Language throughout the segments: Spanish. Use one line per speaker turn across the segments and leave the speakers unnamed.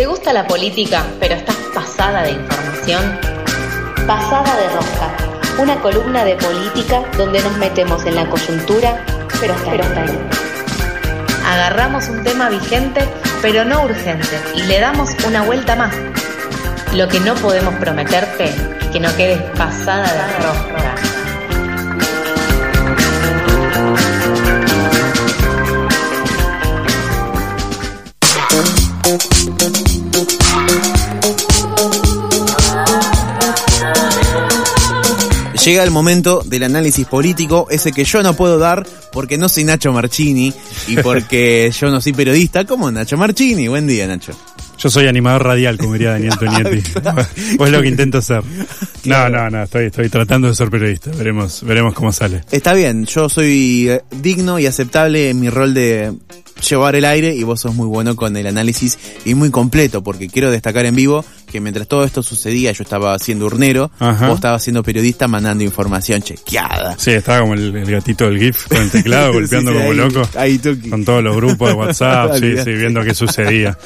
¿Te gusta la política, pero estás pasada de información? Pasada de rosca, una columna de política donde nos metemos en la coyuntura, pero hasta, pero ahí. Agarramos un tema vigente, pero no urgente, y le damos una vuelta más. Lo que no podemos prometerte es que no quedes pasada de rosca.
Llega el momento del análisis político, ese que yo no puedo dar porque no soy Nacho Marchini y porque yo no soy periodista como Nacho Marchini. Buen día, Nacho.
Yo soy animador radial, como diría Daniel Tonietti. pues lo que intento hacer. No, no, no, estoy, estoy tratando de ser periodista. Veremos, veremos cómo sale.
Está bien, yo soy eh, digno y aceptable en mi rol de llevar el aire y vos sos muy bueno con el análisis y muy completo porque quiero destacar en vivo que mientras todo esto sucedía yo estaba siendo urnero,
Ajá.
vos estabas siendo periodista mandando información chequeada.
Sí, estaba como el, el gatito del GIF con el teclado golpeando
Sí, sí,
como
ahí-
loco.
ahí.
Con todos los grupos de WhatsApp, sí, sí, viendo qué sucedía.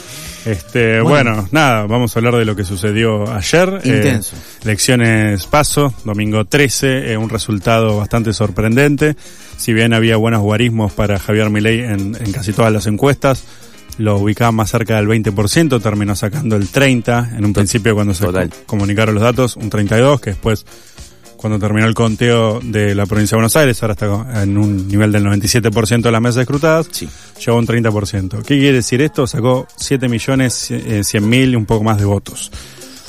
Este,
Bueno.
bueno. nada, vamos a hablar de lo que sucedió ayer. Eh,
Intenso.
elecciones paso, domingo 13, eh, un resultado bastante sorprendente. Si bien había buenos guarismos para Javier Milei en, en casi todas las encuestas, lo ubicaba más cerca del 20%, terminó sacando el 30%, en un principio cuando se
Total.
comunicaron los datos, un 32%, que después cuando terminó el conteo de la provincia de Buenos Aires, ahora está en un nivel del 97% de las mesas escrutadas,
Sí.
llegó a un 30%. ¿Qué quiere decir esto? Sacó 7 millones eh, 100 mil y un poco más de votos.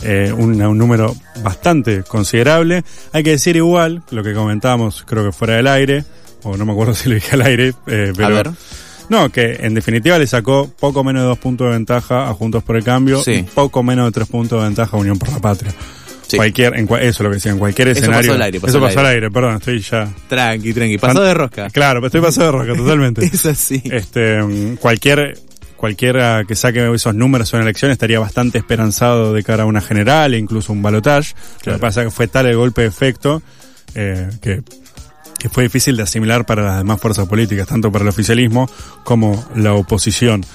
Eh, un, un número bastante considerable. Hay que decir igual, lo que comentábamos, creo que fuera del aire, o no me acuerdo si lo dije al aire, eh, pero...
A ver.
No, que en definitiva le sacó poco menos de dos puntos de ventaja a Juntos por el Cambio
Sí.
y poco menos de tres puntos de ventaja a Unión por la Patria.
Sí.
Cualquier, en, eso es lo que decía, en cualquier
Eso
escenario.
pasó al aire, pasó
eso pasó al
aire.
aire, perdón, estoy ya.
Tranqui, tranqui. Pasó de rosca.
Claro, pero estoy pasado de roca, totalmente.
Es así.
Este, mm, cualquier, cualquiera que saque esos números en elección estaría bastante esperanzado de cara a una general e incluso un balotage. Lo que pasa es que fue tal el golpe de efecto eh, que, que fue difícil de asimilar para las demás fuerzas políticas, tanto para el oficialismo como la oposición.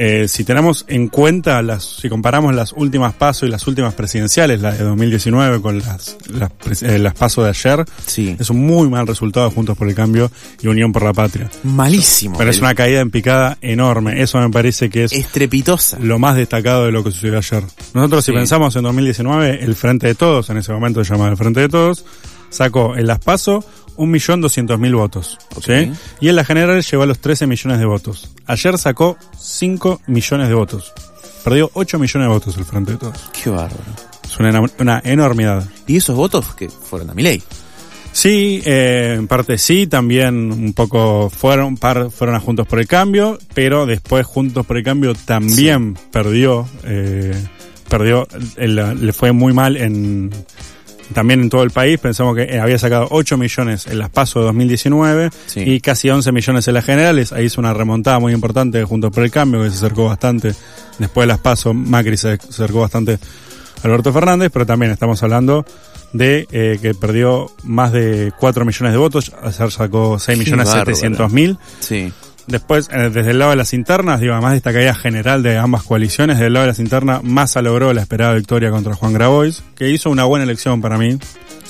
Eh, si tenemos en cuenta las, si comparamos las últimas pasos y las últimas presidenciales, la de 2019 con las, las, eh, las pasos de ayer,
Sí.
es un muy mal resultado Juntos por el Cambio y Unión por la Patria.
Malísimo.
Pero es una caída en picada enorme. Eso me parece que es
estrepitosa.
lo más destacado de lo que sucedió ayer. Nosotros, si pensamos en 2019, el Frente de Todos, en ese momento se llamaba el Frente de Todos, sacó en las PASO un millón doscientos mil votos. ¿sí?
Ok.
Y en la general llegó a los 13 millones de votos. Ayer sacó 5 millones de votos. Perdió 8 millones de votos el Frente de Todos.
Qué bárbaro.
Es una, enor- una enormidad.
Y esos votos que fueron a mi ley.
Sí, eh, en parte sí, también un poco fueron, par, fueron a Juntos por el Cambio, pero después Juntos por el Cambio también perdió, eh, perdió, le fue muy mal en, también en todo el país, pensamos que eh, había sacado 8 millones en las PASO de 2019
Sí.
y casi 11 millones en las generales, ahí hizo una remontada muy importante de Juntos por el Cambio, que se acercó bastante, después de las PASO Macri se acercó bastante a Alberto Fernández, pero también estamos hablando de eh, que perdió más de 4 millones de votos, ayer sacó 6
Qué
millones
bárbaro.
700 mil.
Sí.
Después, eh, desde el lado de las internas, digo, además de esta caída general de ambas coaliciones, del lado de las internas, Massa logró la esperada victoria contra Juan Grabois, que hizo una buena elección para mí,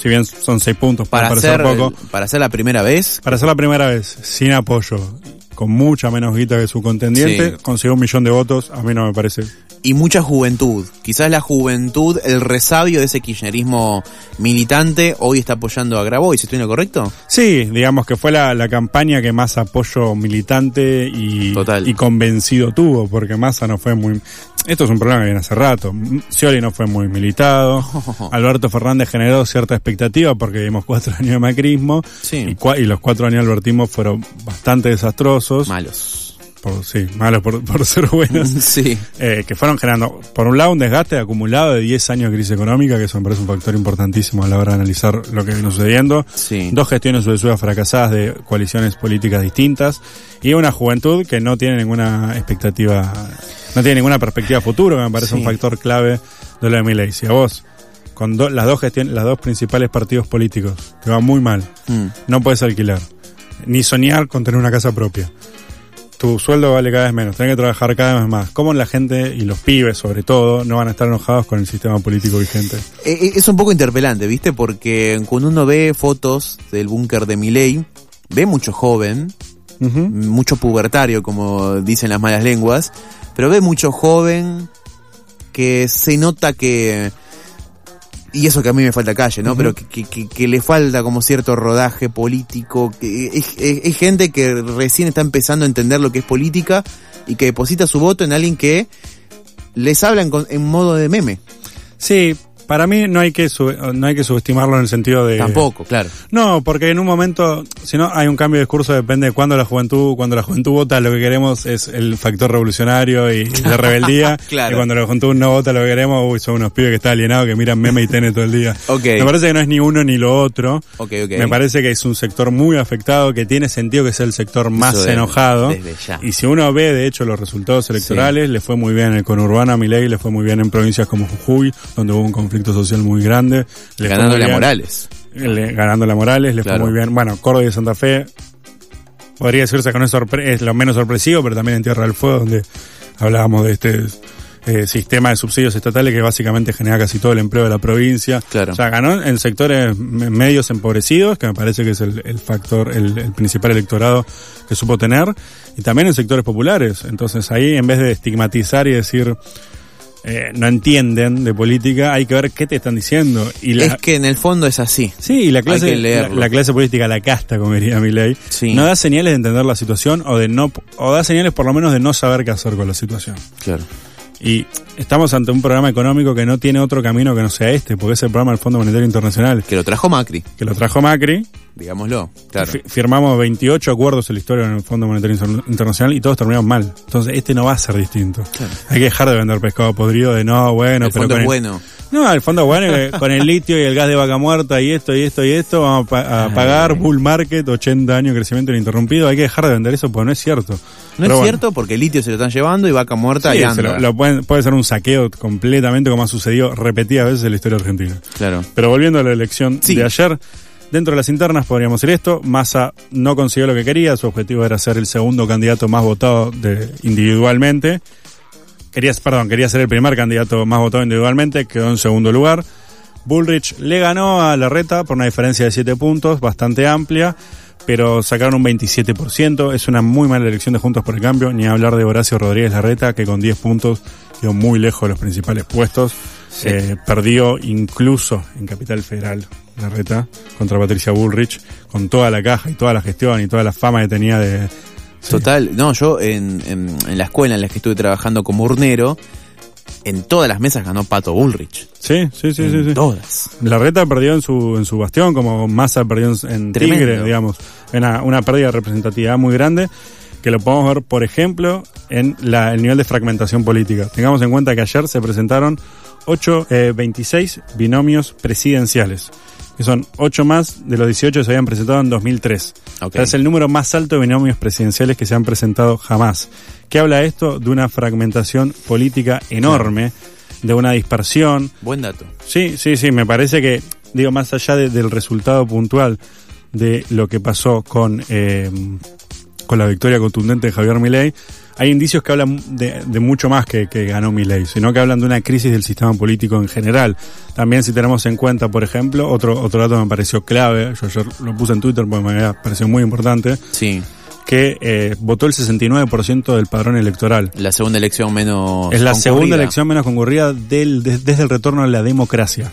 si bien son seis puntos,
Para ser,
poco.
para ser la primera vez.
Para ser la primera vez sin apoyo, con mucha menos guita que su contendiente,
Sí.
consiguió un millón de votos, a mí no me parece.
Y mucha juventud. Quizás la juventud, el resabio de ese kirchnerismo militante, hoy está apoyando a Grabois. ¿Estoy en lo correcto?
Sí, digamos que fue la, la campaña que más apoyo militante y,
Total.
y convencido tuvo, porque Massa no fue muy... Esto es un problema que viene hace rato. Scioli no fue muy militado. Alberto Fernández generó cierta expectativa porque vimos cuatro años de macrismo.
Sí.
Y, y los cuatro años de albertismo fueron bastante desastrosos.
Malos.
Por, sí, malos por, por ser buenos.
Sí.
eh, que fueron generando, por un lado, un desgaste acumulado de 10 años de crisis económica, que eso me parece un factor importantísimo a la hora de analizar lo que vino sucediendo.
Sí.
Dos gestiones sucesoras fracasadas de coaliciones políticas distintas y una juventud que no tiene ninguna expectativa, no tiene ninguna perspectiva futuro, que me parece
Sí.
un factor clave de lo de Milei. Si a vos, con do- las dos gestiones, las dos principales partidos políticos, te va muy mal,
Mm.
no puedes alquilar, ni soñar con tener una casa propia. Tu sueldo vale cada vez menos, tenés que trabajar cada vez más. ¿Cómo la gente y los pibes, sobre todo, no van a estar enojados con el sistema político vigente?
Eh, eh, es un poco interpelante, ¿viste? Porque cuando uno ve fotos del búnker de Miley, ve mucho joven, mucho pubertario, como dicen las malas lenguas, pero ve mucho joven que se nota que y eso que a mí me falta calle, ¿no? Pero que, que, que, le falta como cierto rodaje político, que es, gente que recién está empezando a entender lo que es política y que deposita su voto en alguien que les habla en, en modo de meme.
Sí, para mí no hay que no hay que subestimarlo en el sentido de
tampoco claro
no porque en un momento si no hay un cambio de discurso depende de cuándo la juventud cuando la juventud vota lo que queremos es el factor revolucionario y de rebeldía claro. y cuando la juventud no vota lo que queremos uy son unos pibes que están alienados que miran meme y tene todo el día
okay.
me parece que no es ni uno ni lo otro
okay, okay.
me parece que es un sector muy afectado que tiene sentido que sea el sector más enojado y si uno ve de hecho los resultados electorales le fue muy bien en el conurbano a Milei le fue muy bien en provincias como Jujuy donde hubo un conflicto social muy grande.
Le ganándole a Morales.
Le, ganándole a Morales, le fue muy bien. Bueno, Córdoba y Santa Fe, podría decirse que no es, es lo menos sorpresivo, pero también en Tierra del Fuego, donde hablábamos de este eh, sistema de subsidios estatales que básicamente genera casi todo el empleo de la provincia.
Claro.
O sea, ganó en sectores medios empobrecidos, que me parece que es el, factor, el, el, principal electorado que supo tener, y también en sectores populares. Entonces ahí, en vez de estigmatizar y decir, eh, no entienden de política, hay que ver qué te están diciendo. Y
la, es que en el fondo es así.
Sí, y la clase, la, clase política, la casta, como diría mi ley, no da señales de entender la situación o de no, o da señales por lo menos de no saber qué hacer con la situación.
Claro.
Y estamos ante un programa económico que no tiene otro camino que no sea este, porque es el programa del Fondo Monetario Internacional.
Que lo trajo Macri.
Que lo trajo Macri.
Digámoslo, claro.
Firmamos 28 acuerdos en la historia en el Fondo Monetario Internacional y todos terminamos mal. Entonces, este no va a ser distinto. Hay que dejar de vender pescado podrido de no, bueno,
el
pero.
Fondo es bueno.
No, el fondo bueno, con el litio y el gas de vaca muerta y esto y esto y esto, vamos a, pagar bull market, 80 años de crecimiento ininterrumpido. Hay que dejar de vender eso porque no es cierto.
No
Pero
es
bueno.
cierto porque el litio se lo están llevando y vaca muerta
Sí,
y anda.
lo- lo pueden- puede ser un saqueo completamente como ha sucedido repetidas veces en la historia argentina.
Claro.
Pero volviendo a la elección
Sí.
de ayer, dentro de las internas podríamos decir esto, Massa no consiguió lo que quería, su objetivo era ser el segundo candidato más votado de, individualmente. Quería, perdón, quería ser el primer candidato más votado individualmente, quedó en segundo lugar. Bullrich le ganó a Larreta por una diferencia de 7 puntos, bastante amplia, pero sacaron un 27%. Es una muy mala elección de Juntos por el Cambio, ni hablar de Horacio Rodríguez Larreta, que con 10 puntos quedó muy lejos de los principales puestos. Eh, perdió incluso en Capital Federal Larreta contra Patricia Bullrich, con toda la caja y toda la gestión y toda la fama que tenía de... Sí.
Total, no, yo en, en, en la escuela en la que estuve trabajando como urnero, en todas las mesas ganó Pato Bullrich.
Sí, sí, sí,
en
sí. sí.
Todas.
Larreta perdió en su, en su bastión, como Massa perdió en, en
Tremendo.
Tigre, digamos. Una, una pérdida de representatividad muy grande, que lo podemos ver, por ejemplo, en la, el nivel de fragmentación política. Tengamos en cuenta que ayer se presentaron 8, eh, 26 binomios presidenciales, que son 8 más de los 18 que se habían presentado en 2003.
Ok.
O sea, es el número más alto de binomios presidenciales que se han presentado jamás. ¿Qué habla esto? De una fragmentación política enorme, de una dispersión,
Buen dato.
Sí, sí, sí, me parece que, digo, más allá de- del resultado puntual de lo que pasó con, eh, con la victoria contundente de Javier Milei, hay indicios que hablan de, de mucho más que, que ganó Milei, sino que hablan de una crisis del sistema político en general. También si tenemos en cuenta, por ejemplo, otro, otro dato que me pareció clave, yo ayer lo puse en Twitter porque me había parecido muy importante,
Sí.
que eh, votó el 69% del padrón electoral.
La segunda elección menos.
Es la
concurrida.
segunda elección menos concurrida del, de- desde el retorno a la democracia.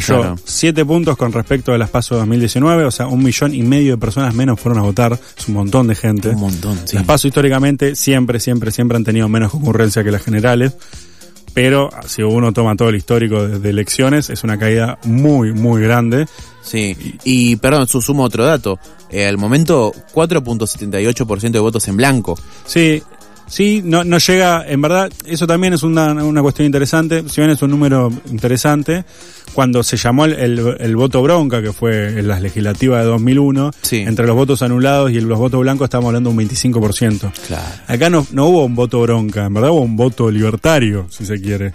Cayó
Claro.
siete puntos con respecto a las PASO 2019, o sea, un millón y medio de personas menos fueron a votar, es un montón de gente.
Un montón, sí.
Las PASO históricamente siempre, siempre, siempre han tenido menos concurrencia que las generales, pero si uno toma todo el histórico de, de elecciones, es una caída muy, muy grande.
Sí. Y, perdón, su- sumo otro dato. Eh, al momento, 4.78% de votos en blanco.
Sí, sí, no, no llega, en verdad, eso también es una, una cuestión interesante, si bien es un número interesante, cuando se llamó el, el- el voto bronca, que fue en las legislativas de 2001,
Sí.
entre los votos anulados y los votos blancos estamos hablando de un 25%.
Claro.
Acá no, no hubo un voto bronca, en verdad hubo un voto libertario, si se quiere.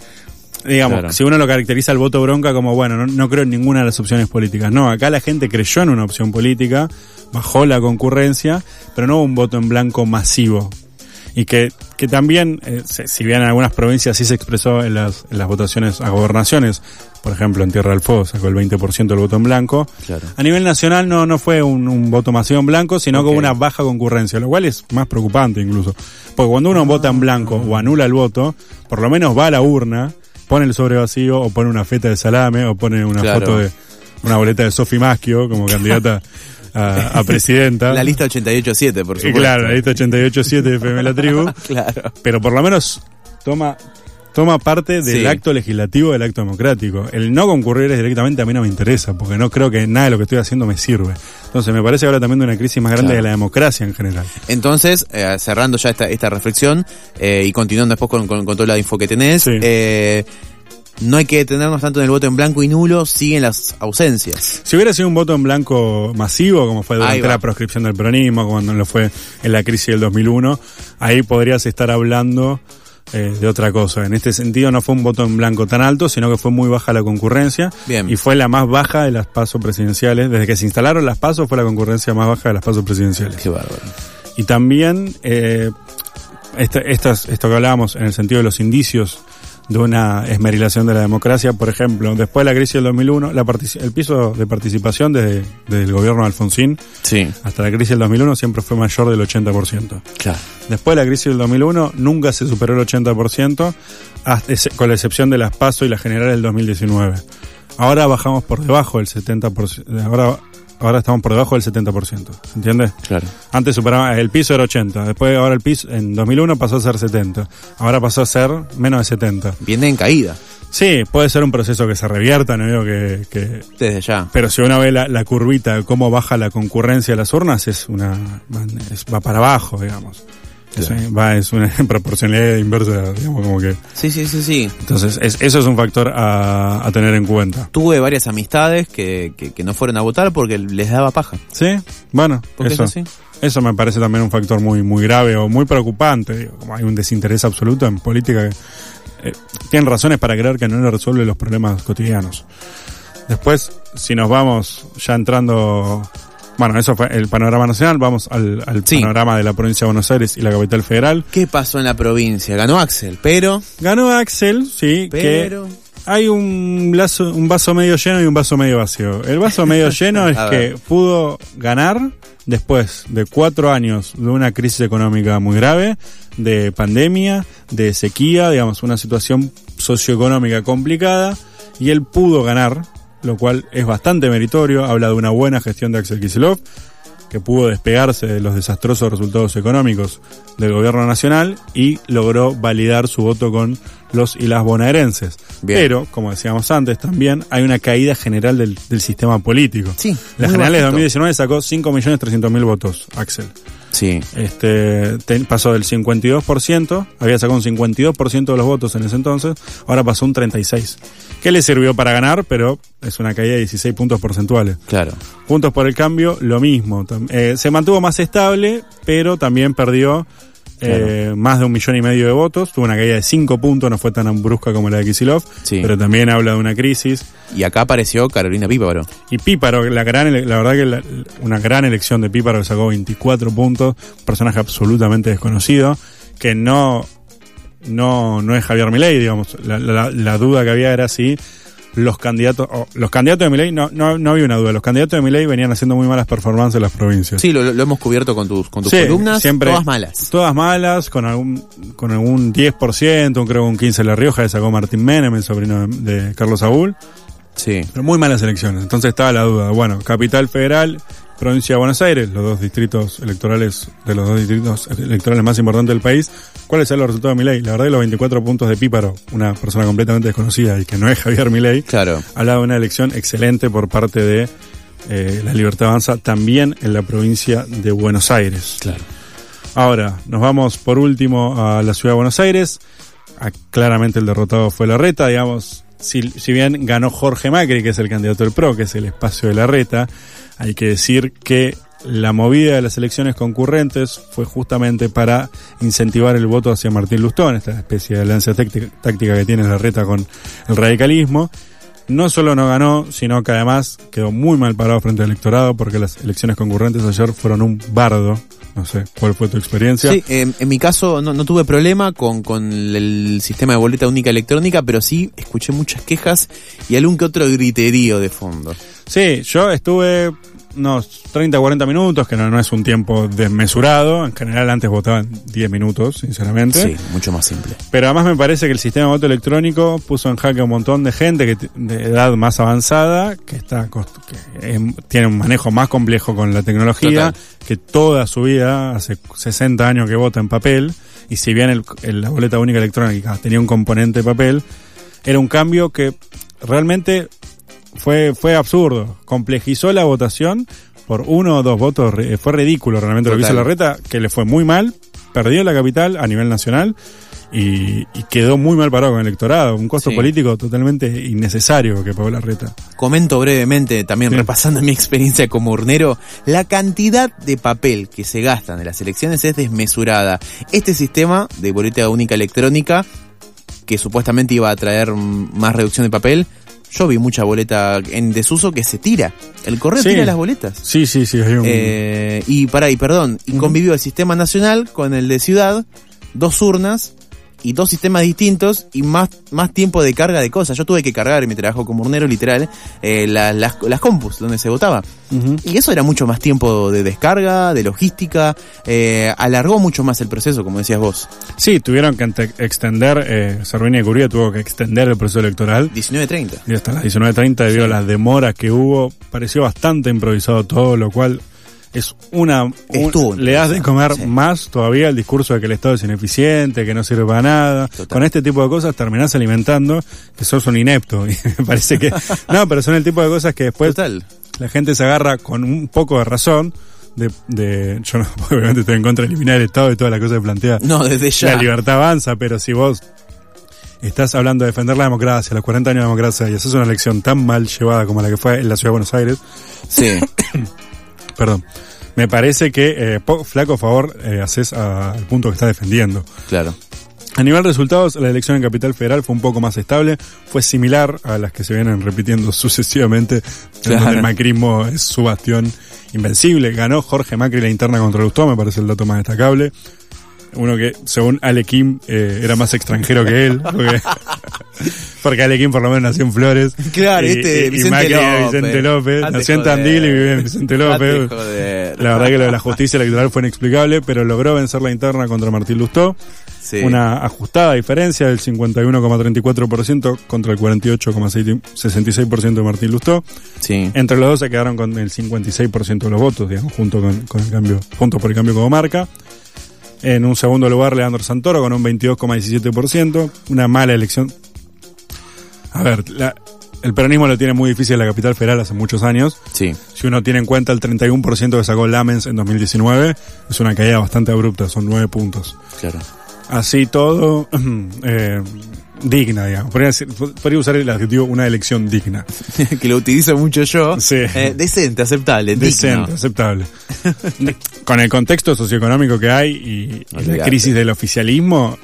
Digamos,
Claro.
si uno lo caracteriza el voto bronca como, bueno, no, no creo en ninguna de las opciones políticas. No, acá la gente creyó en una opción política, bajó la concurrencia, pero no hubo un voto en blanco masivo. Y que, que también, eh, si bien en algunas provincias sí se expresó en las, en las votaciones a gobernaciones, por ejemplo en Tierra del Fuego sacó el 20% del voto en blanco, a nivel nacional no, no fue un, un voto masivo en blanco, sino con una baja concurrencia, lo cual es más preocupante incluso, porque cuando uno vota en blanco o anula el voto, por lo menos va a la urna, pone el sobre vacío o pone una feta de salame o pone una foto de una boleta de Sofi Maschio como candidata a, presidenta.
La lista 88-7, por supuesto.
claro, la lista 88-7 de FM La Tribu.
claro.
Pero por lo menos toma toma parte del acto legislativo del acto democrático. El no concurrir es directamente a mí no me interesa, porque no creo que nada de lo que estoy haciendo me sirve. Entonces me parece ahora también de una crisis más grande de la democracia en general.
Entonces, eh, cerrando ya esta, esta reflexión eh, y continuando después con, con, toda la info que tenés, eh, no hay que detenernos tanto en el voto en blanco y nulo, siguen las ausencias.
Si hubiera sido un voto en blanco masivo, como fue durante la proscripción del peronismo, cuando lo fue en la crisis del 2001, ahí podrías estar hablando eh, de otra cosa. En este sentido no fue un voto en blanco tan alto, sino que fue muy baja la concurrencia.
Bien.
Y fue la más baja de las pasos presidenciales. Desde que se instalaron las pasos fue la concurrencia más baja de las pasos presidenciales.
Qué bárbaro.
Y también, eh, este, estas, esto que hablábamos en el sentido de los indicios de una esmerilación de la democracia. Por ejemplo, después de la crisis del 2001, la el piso de participación desde, el gobierno de Alfonsín
sí.
hasta la crisis del 2001 siempre fue mayor del 80%.
Claro.
Después de la crisis del 2001 nunca se superó el 80%, con la excepción de las PASO y la general del 2019. Ahora bajamos por debajo del 70%. Ahora ahora estamos por debajo del 70%. ¿Entiendes?
Claro.
Antes superaba, el piso era 80, después ahora el piso en 2001 pasó a ser 70, ahora pasó a ser menos de 70.
Viene en caída.
Sí, puede ser un proceso que se revierta, no digo que, que...
Desde ya.
Pero si uno ve la, la curvita, cómo baja la concurrencia de las urnas, es una... va para abajo, digamos. Es, va, es una proporcionalidad inversa, digamos, como que.
Sí, sí, sí, sí.
Entonces, eso es un factor a, a tener en cuenta.
Tuve varias amistades que, que, no fueron a votar porque les daba paja.
Sí, bueno, eso. Eso me parece también un factor muy, muy grave o muy preocupante. como hay un desinterés absoluto en política. Que, eh, tienen razones para creer que no le resuelve los problemas cotidianos. Después, si nos vamos ya entrando bueno, eso fue el panorama nacional. Vamos al, panorama de la provincia de Buenos Aires y la capital federal.
¿Qué pasó en la provincia? Ganó Axel, pero.
Ganó Axel, sí. Pero. hay un, vaso, un vaso medio lleno y un vaso medio vacío. El vaso medio lleno es que pudo ganar después de cuatro años de una crisis económica muy grave, de pandemia, de sequía, digamos, una situación socioeconómica complicada, y él pudo ganar lo cual es bastante meritorio, habla de una buena gestión de Axel Kicillof, que pudo despegarse de los desastrosos resultados económicos del gobierno nacional y logró validar su voto con los y las bonaerenses. Pero, como decíamos antes, también hay una caída general del, sistema político.
Sí,
la general de 2019 sacó 5.300.000 votos, Axel.
Sí.
Este, pasó del 52%, había sacado un 52% de los votos en ese entonces, ahora pasó un 36%. Que le sirvió para ganar, pero es una caída de 16 puntos porcentuales.
Claro.
Puntos por el cambio, lo mismo. Eh, se mantuvo más estable, pero también perdió eh, más de un millón y medio de votos, tuvo una caída de 5 puntos, no fue tan brusca como la de Kisilov, pero también habla de una crisis.
Y acá apareció Carolina Píparo.
Y Píparo, la, gran, la verdad que una gran elección de Píparo que sacó 24 puntos, un personaje absolutamente desconocido, que no, no, no es Javier Milei, digamos. La, la duda que había era si los candidatos, los candidatos de Milei, no, no, no había una duda, los candidatos de Milei venían haciendo muy malas performances en las provincias.
Sí, lo, hemos cubierto con tus, con tus columnas,
siempre,
todas malas.
Todas malas, con algún, con algún 10%, creo que un 15% La Rioja, que sacó Martín Menem, el sobrino de, Carlos Saúl.
Sí.
Pero muy malas elecciones. Entonces estaba la duda. Bueno, Capital Federal, provincia de Buenos Aires, los dos distritos electorales, de los dos distritos electorales más importantes del país, ¿cuáles son los resultados de Milei? La verdad, los 24 puntos de Píparo, una persona completamente desconocida y que no es Javier Milei,
claro.
habla de una elección excelente por parte de eh, la Libertad Avanza, también en la provincia de Buenos Aires.
Claro.
Ahora, nos vamos por último a la ciudad de Buenos Aires. Ah, claramente el derrotado fue la reta, digamos, si, bien ganó Jorge Macri, que es el candidato del PRO, que es el espacio de la reta, hay que decir que la movida de las elecciones concurrentes fue justamente para incentivar el voto hacia Martín Lustón, esta especie de alianza táctica que tiene la reta con el radicalismo. No solo no ganó, sino que además quedó muy mal parado frente al electorado porque las elecciones concurrentes ayer fueron un bardo No sé, ¿cuál fue tu experiencia?
Sí, eh, en mi caso no, no tuve problema con, con el sistema de boleta única electrónica, pero sí escuché muchas quejas y algún que otro griterío de fondo.
Sí, yo estuve unos 30 40 minutos, que no, no es un tiempo desmesurado. En general antes votaban 10 minutos, sinceramente.
Sí, mucho más simple.
Pero además me parece que el sistema de voto electrónico puso en jaque a un montón de gente que de edad más avanzada, que está que tiene un manejo más complejo con la tecnología,
Total.
que toda su vida, hace 60 años que vota en papel, y si bien el- el- la boleta única electrónica tenía un componente de papel, era un cambio que realmente fue, fue absurdo. Complejizó la votación por uno o dos votos. Fue ridículo realmente lo que hizo
Total.
la reta, que le fue muy mal, perdió la capital a nivel nacional y, y quedó muy mal parado con el electorado. Un costo
Sí.
político totalmente innecesario que pagó la reta.
Comento brevemente, también
Sí.
repasando mi experiencia como urnero, la cantidad de papel que se gastan en las elecciones es desmesurada. Este sistema de boleta única electrónica, que supuestamente iba a traer más reducción de papel, yo vi mucha boleta en desuso que se tira. El correo
Sí.
tira las boletas.
Sí, sí, sí. Un,
Eh, y para y perdón, y convivió el sistema nacional con el de ciudad, dos urnas y dos sistemas distintos y más, más tiempo de carga de cosas. Yo tuve que cargar en mi trabajo como urnero literal eh, la- las, las compus donde se votaba. Y eso era mucho más tiempo de descarga, de logística, eh, alargó mucho más el proceso, como decías vos.
Sí, tuvieron que extender, eh, Cervini de Curía tuvo que extender el proceso electoral
19.30.
y hasta las 19.30 debido a las demoras que hubo. Pareció bastante improvisado todo, lo cual es una... un-
Estuvo
le das de comer
sí.
más todavía el discurso de que el Estado es ineficiente, que no sirve para nada.
Total.
Con este tipo de cosas terminás alimentando que sos un inepto. Y me parece que... No, pero son el tipo de cosas que después
Total.
la gente se agarra con un poco de razón. De, de, yo no, obviamente estoy en contra de eliminar el Estado y todas las cosas que plantea
No, desde ya.
la libertad avanza, pero si vos estás hablando de defender la democracia, los 40 años de democracia, y haces una elección tan mal llevada como la que fue en la ciudad de Buenos Aires,
Sí.
perdón, me parece que eh, po- flaco favor eh, haces al punto que estás defendiendo.
claro.
A nivel resultados, la elección en Capital Federal fue un poco más estable, fue similar a las que se vienen repitiendo sucesivamente,
Claro.
donde el macrismo es su bastión invencible. Ganó Jorge Macri la interna contra Lustó, me parece el dato más destacable. Uno que, según Alequim, eh, era más extranjero que él, porque, porque Alequim por lo menos nació en Flores.
Claro,
y,
este
y- y
Vicente
era
López.
Vicente López. Nació en. Tandil y vive en Vicente López. La verdad que lo de la justicia electoral fue inexplicable, pero logró vencer la interna contra Martín Lustó.
Sí.
Una ajustada diferencia del 51,34% contra el 48,66% de Martín Lustó.
Sí.
Entre los dos se quedaron con el 56% de los votos, digamos, junto con, con el cambio, junto por el cambio como marca. En un segundo lugar, Leandro Santoro con un 22,17%. Una mala elección. A ver, la- el peronismo lo tiene muy difícil en la capital federal hace muchos años.
Sí.
Si uno tiene en cuenta el 31% que sacó Lamens en 2019, es una caída bastante abrupta, son 9 puntos.
Claro.
Así todo, eh, digna, digamos. Podría, usar el adjetivo una elección digna.
que lo utilizo mucho yo.
Sí.
Eh, decente, aceptable,
Decente,
digno.
aceptable. Con el contexto socioeconómico que hay y, y la crisis del oficialismo,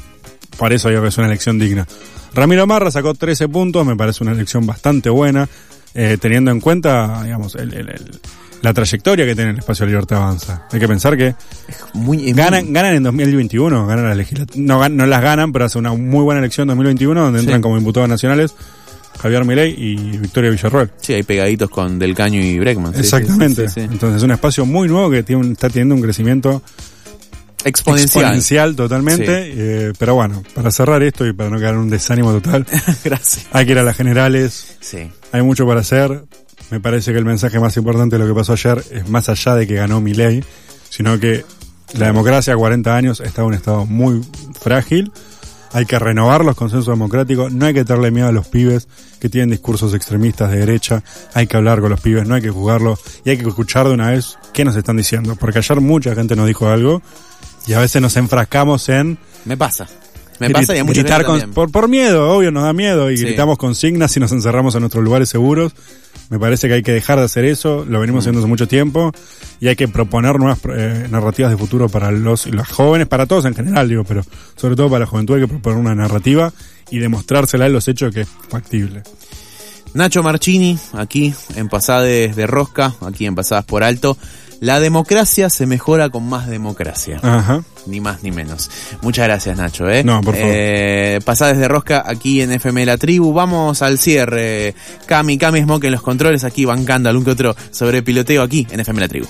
por eso digo que es una elección digna. Ramiro Marra sacó 13 puntos, me parece una elección bastante buena, eh, teniendo en cuenta, digamos, el- el- el- la trayectoria que tiene el espacio de Libertad Avanza. Hay que pensar que
Muy, es
ganan,
muy-
ganan en 2021, ganan las. No, no las ganan, pero hace una muy buena elección en 2021 donde
Sí.
entran como diputados nacionales Javier Milei y Victoria Villarroel.
Sí, hay pegaditos con Del Caño y Breckman.
Exactamente.
sí, sí, sí.
Entonces es un espacio muy nuevo que tiene un- está teniendo un crecimiento
Exponencial.
exponencial totalmente.
Sí.
eh, pero bueno, para cerrar esto y para no quedar en un desánimo total,
Gracias.
hay que ir a las generales,
Sí.
hay mucho para hacer. Me parece que el mensaje más importante de lo que pasó ayer es más allá de que ganó Milei, sino que la democracia a 40 años está en un estado muy frágil. Hay que renovar los consensos democráticos, no hay que tenerle miedo a los pibes que tienen discursos extremistas de derecha, hay que hablar con los pibes, no hay que juzgarlos y hay que escuchar de una vez qué nos están diciendo, porque ayer mucha gente nos dijo algo y a veces nos enfrascamos en
Me pasa. Me pasa y a mucha
gritar
gente
con- por, por miedo, obvio, nos da miedo y
Sí.
gritamos consignas y nos encerramos en nuestros lugares seguros. Me parece que hay que dejar de hacer eso, lo venimos haciendo hace mucho tiempo y hay que proponer nuevas eh, narrativas de futuro para los, los jóvenes, para todos en general, digo, pero sobre todo para la juventud hay que proponer una narrativa y demostrársela en los hechos que es factible.
Nacho Marchini, aquí en Pasades de Rosca, aquí en Pasadas por Alto. La democracia se mejora con más democracia.
Ajá.
Ni más ni menos. Muchas gracias, Nacho. ¿eh?
No, por favor.
Eh, pasá desde Rosca aquí en FM La Tribu. Vamos al cierre. Cami, Cami Smoke en los controles aquí bancando algún que otro sobre piloteo aquí en FM La Tribu.